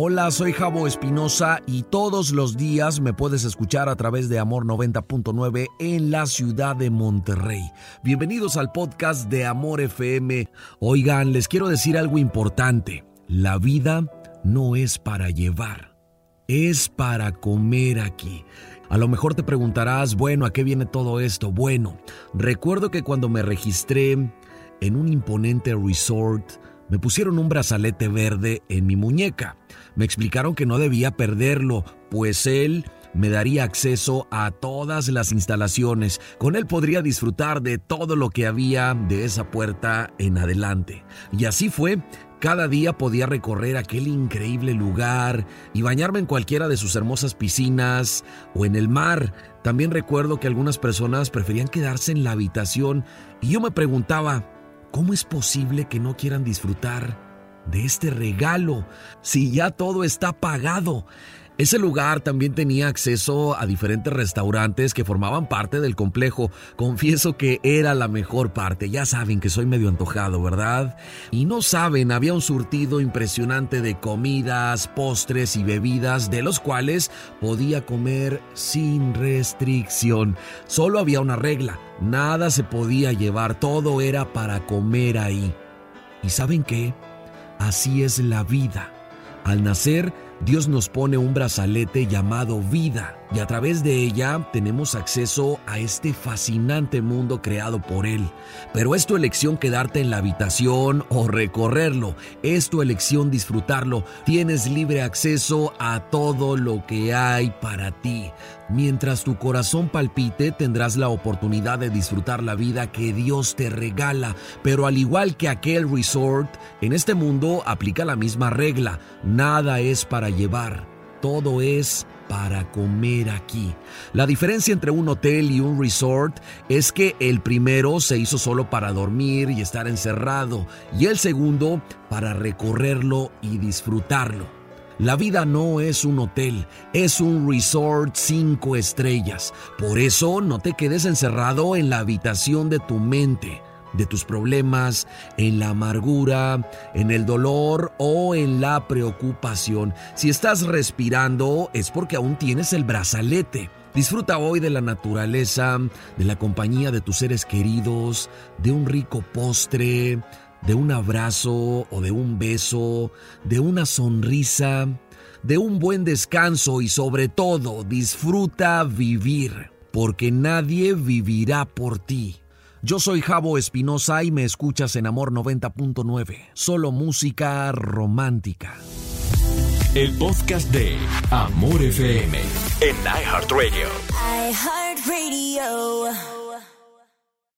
Hola, soy Javo Espinosa y todos los días me puedes escuchar a través de Amor 90.9 en la ciudad de Monterrey. Bienvenidos al podcast de Amor FM. Oigan, les quiero decir algo importante. La vida no es para llevar, es para comer aquí. A lo mejor te preguntarás, bueno, ¿a qué viene todo esto? Bueno, recuerdo que cuando me registré en un imponente resort, me pusieron un brazalete verde en mi muñeca. Me explicaron que no debía perderlo, pues él me daría acceso a todas las instalaciones. Con él podría disfrutar de todo lo que había de esa puerta en adelante. Y así fue. Cada día podía recorrer aquel increíble lugar y bañarme en cualquiera de sus hermosas piscinas o en el mar. También recuerdo que algunas personas preferían quedarse en la habitación y yo me preguntaba, ¿Cómo es posible que no quieran disfrutar de este regalo si ya todo está pagado? Ese lugar también tenía acceso a diferentes restaurantes que formaban parte del complejo. Confieso que era la mejor parte. Ya saben que soy medio antojado, ¿verdad? Y no saben, había un surtido impresionante de comidas, postres y bebidas, de los cuales podía comer sin restricción. Solo había una regla. Nada se podía llevar, todo era para comer ahí. ¿Y saben qué? Así es la vida. Al nacer, Dios nos pone un brazalete llamado vida y a través de ella tenemos acceso a este fascinante mundo creado por Él. Pero es tu elección quedarte en la habitación o recorrerlo, es tu elección disfrutarlo. Tienes libre acceso a todo lo que hay para ti. Mientras tu corazón palpite, tendrás la oportunidad de disfrutar la vida que Dios te regala. Pero al igual que aquel resort, en este mundo aplica la misma regla. Nada es para llevar, todo es para comer aquí. La diferencia entre un hotel y un resort es que el primero se hizo solo para dormir y estar encerrado y el segundo para recorrerlo y disfrutarlo. La vida no es un hotel, es un resort cinco estrellas. Por eso no te quedes encerrado en la habitación de tu mente de tus problemas, en la amargura, en el dolor o en la preocupación. Si estás respirando es porque aún tienes el brazalete. Disfruta hoy de la naturaleza, de la compañía de tus seres queridos, de un rico postre, de un abrazo o de un beso, de una sonrisa, de un buen descanso y sobre todo disfruta vivir, porque nadie vivirá por ti. Yo soy Javo Espinosa y me escuchas en Amor 90.9. Solo música romántica. El podcast de Amor FM en iHeartRadio. iHeartRadio.